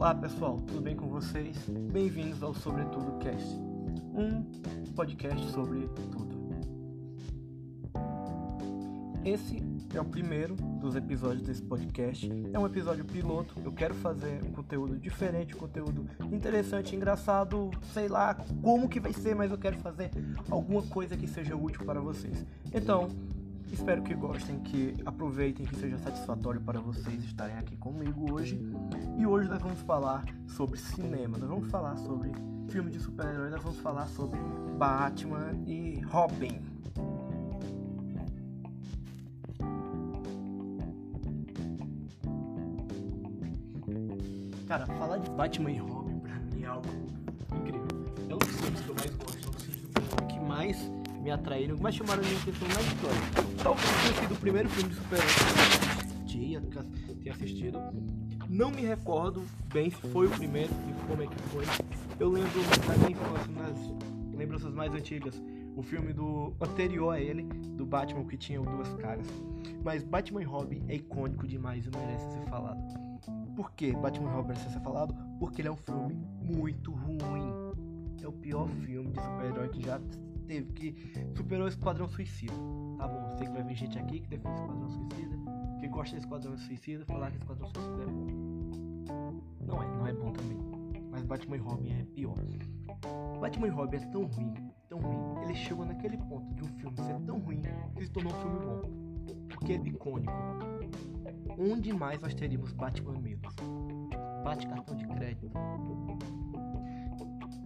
Olá pessoal, tudo bem com vocês? Bem-vindos ao Sobretudo Cast, um podcast sobre tudo. Esse é o primeiro dos episódios desse podcast. É um episódio piloto. Eu quero fazer um conteúdo diferente, um conteúdo interessante, engraçado, sei lá como que vai ser, mas eu quero fazer alguma coisa que seja útil para vocês. Então, Espero que gostem, que aproveitem, que seja satisfatório para vocês estarem aqui comigo hoje. E hoje nós vamos falar sobre cinema, nós vamos falar sobre filme de super-heróis, nós vamos falar sobre Batman e Robin. Cara, falar de Batman e Robin pra mim é algo incrível. É um dos filmes que eu mais gosto, é um dos filmes que mais me atraíram, mas chamaram a minha atenção na história. Talvez tenha sido o primeiro filme de super-herói que eu tinha assistido. Não me recordo bem se foi o primeiro e como é que foi. Eu lembro da minha infância, nas lembranças mais antigas, o filme do anterior a ele, do Batman que tinha duas caras. Mas Batman e Robin é icônico demais e merece ser falado. Por que Batman e Robin merece ser falado? Porque ele é um filme muito ruim. É o pior filme de super-herói que já teve, que superou o Esquadrão Suicida. Tá bom, sei que vai vir gente aqui que defende o Esquadrão Suicida, que gosta de Esquadrão Suicida, falar que Esquadrão Suicida é bom. Não é, não é bom também. Mas Batman e Robin é pior. Batman e Robin é tão ruim, tão ruim. Ele chegou naquele ponto de um filme ser tão ruim que se tornou um filme bom. Porque é icônico. Onde mais nós teríamos Batman amigos? Bate cartão de crédito.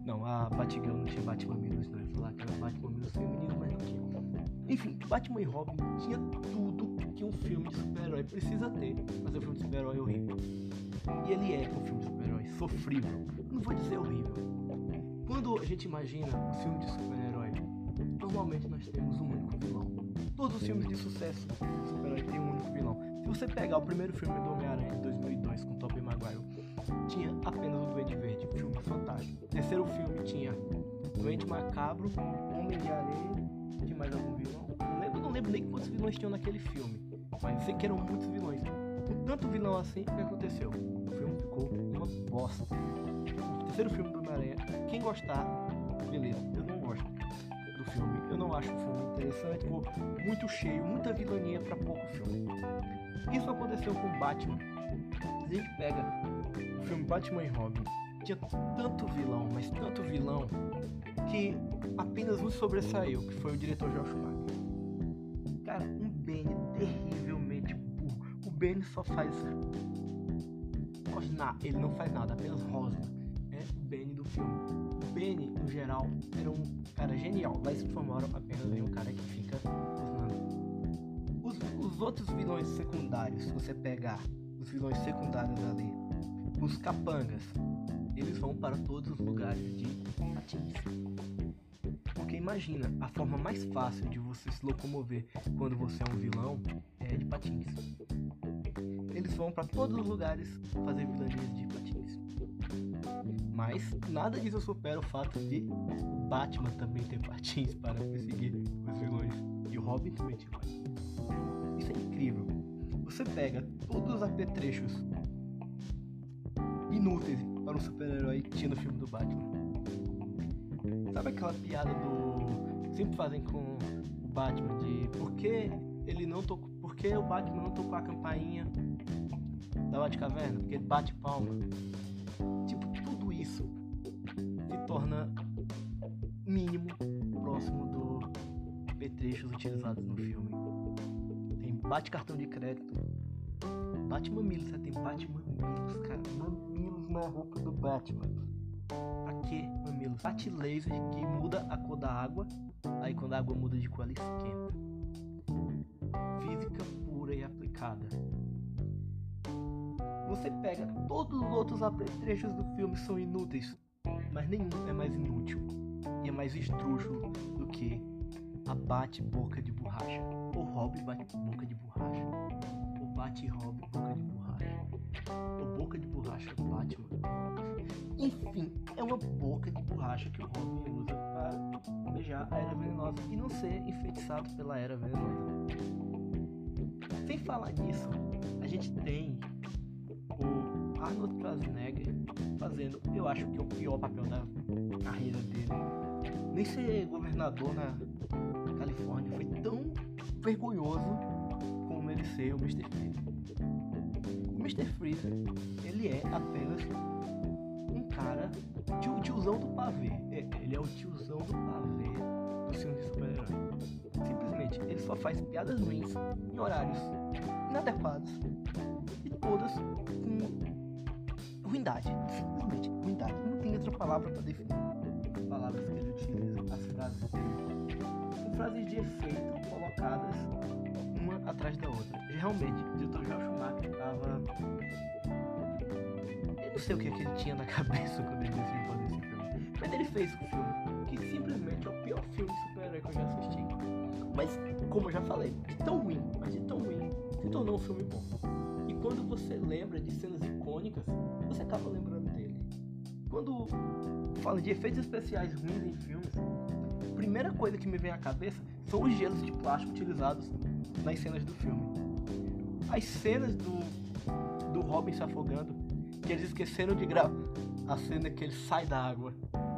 Não, a Batgirl não tinha Batman Minus, não. Falar que era Batman Minus feminino, mas não tinha. Enfim, Batman e Robin tinha tudo que um filme de super-herói precisa ter, mas é um filme de super-herói horrível. E ele é um filme de super-herói sofrível. Não vou dizer horrível. Quando a gente imagina um filme de super-herói, normalmente nós temos um único vilão. Todos os filmes de sucesso de super-herói têm um único vilão. Se você pegar o primeiro filme do Homem-Aranha de 2002 com Tobey Maguire, tinha apenas o Duende Verde, filme fantástico. Terceiro Doente Macabro, Homem de Areia, tinha mais algum vilão? Não lembro, não lembro nem quantos vilões tinham naquele filme, mas sei que eram muitos vilões. Tanto vilão assim, o que aconteceu? O filme ficou uma bosta. O terceiro filme do Homem-Aranha, quem gostar, beleza, eu não gosto do filme. Eu não acho o filme interessante, ficou muito cheio, muita vilania para pouco filme. Isso aconteceu com Batman. A gente pega o filme Batman e Robin, tinha tanto vilão, mas tanto vilão, que apenas um sobressaiu, que foi o diretor Josh Schumacher. Cara, um Benny terrivelmente burro. O Benny só faz. Rosnar, ele não faz nada, apenas rosna. É o Benny do filme. O Benny, no geral, era um cara genial. Lá se apenas em um cara que fica rosnando. Os, os outros vilões secundários, se você pegar os vilões secundários ali, os capangas, eles vão para todos os lugares de patins. Porque imagina, a forma mais fácil de você se locomover quando você é um vilão é de patins. Eles vão para todos os lugares fazer vilanias de patins. Mas nada disso supera o fato de Batman também ter patins para perseguir os vilões. E o Robin também tinha patins. Isso é incrível. Você pega todos os apetrechos inúteis para um super-herói que tinha no filme do Batman. Sabe aquela piada do. Sempre fazem com o Batman de por que ele não tocou. Por que o Batman não tocou a campainha da Batcaverna? Porque ele bate palma. Tipo, tudo isso se torna mínimo próximo do apetrechos utilizados no filme. Tem bate cartão de crédito. Bate mamilos, você tem bate mamilos, cara. Mamilos na roupa do Batman. Pra que mamilos? Bate laser que muda a cor da água. Aí quando a água muda de cor, ela esquenta. Física pura e aplicada. Você pega todos os outros apetrechos do filme são inúteis, mas nenhum é mais inútil e é mais esdrúxulo do que a bate-boca de borracha. O Robin bate-boca de borracha. O bate-Robin boca de borracha. O boca de borracha Batman. Enfim, é uma boca de borracha que o Robin usa para beijar a Era Venenosa e não ser enfeitiçado pela Era Venenosa. Sem falar nisso, a gente tem o Arnold Schwarzenegger fazendo, eu acho que é o pior papel da carreira dele. Nem ser governador na Califórnia foi tão vergonhoso ele ser o Mr. Freeze. O Mr. Freeze, ele é apenas um cara, tio, tiozão do pavê. É, ele é o tiozão do pavê do filme de super-herói. Simplesmente, ele só faz piadas ruins em horários inadequados e todas com ruindade. Simplesmente, ruindade. Não tem outra palavra para definir as palavras que ele utiliza, as frases dele. Frases de efeito colocadas atrás da outra. Realmente, o diretor Joel Schumacher estava. Eu não sei o que, é que ele tinha na cabeça quando ele decidiu fazer esse filme. Mas ele fez um filme que simplesmente é o pior filme de super-herói que eu já assisti. Mas, como eu já falei, de tão ruim, mas de tão ruim, se tornou um filme bom. E quando você lembra de cenas icônicas, você acaba lembrando dele. Quando fala de efeitos especiais ruins em filmes, primeira coisa que me vem à cabeça são os gelos de plástico utilizados nas cenas do filme. As cenas do, do Robin se afogando, que eles esqueceram de gravar a cena que ele sai da água.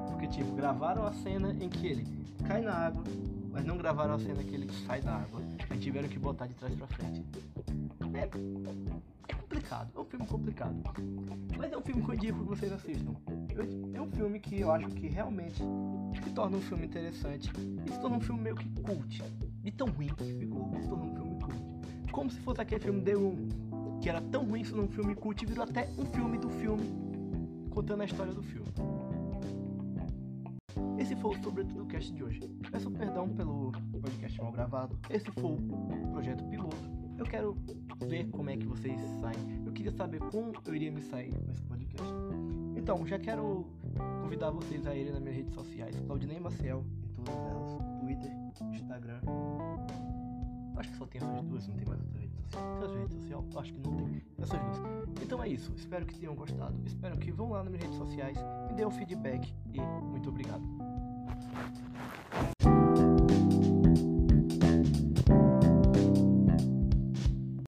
Porque, tipo, gravaram a cena em que ele cai na água, mas não gravaram a cena que ele sai da água. Aí tiveram que botar de trás pra frente. É, complicado, é um filme complicado. Mas é um filme que eu indico que vocês assistam. É um filme que eu acho que realmente se torna um filme interessante e se torna um filme meio que cult. De tão ruim que ficou, se tornou um filme cult. Como se fosse aquele filme The Room, que era tão ruim se tornou um filme cult e virou até um filme do filme, contando a história do filme. Esse foi o Sobretudo Cast de hoje. Peço perdão pelo podcast mal gravado. Esse foi o projeto piloto. Eu quero ver como é que vocês saem. Eu queria saber como eu iria me sair nesse podcast. Então, já quero convidar vocês a irem nas minhas redes sociais. Claudinei Maciel, em todas elas. Twitter, Instagram. Acho que só tem essas duas, não tem mais outra rede social. Tem outra rede social? Acho que não tem. Essas duas. Então é isso. Espero que tenham gostado. Espero que vão lá nas minhas redes sociais, me dêem um feedback e muito obrigado.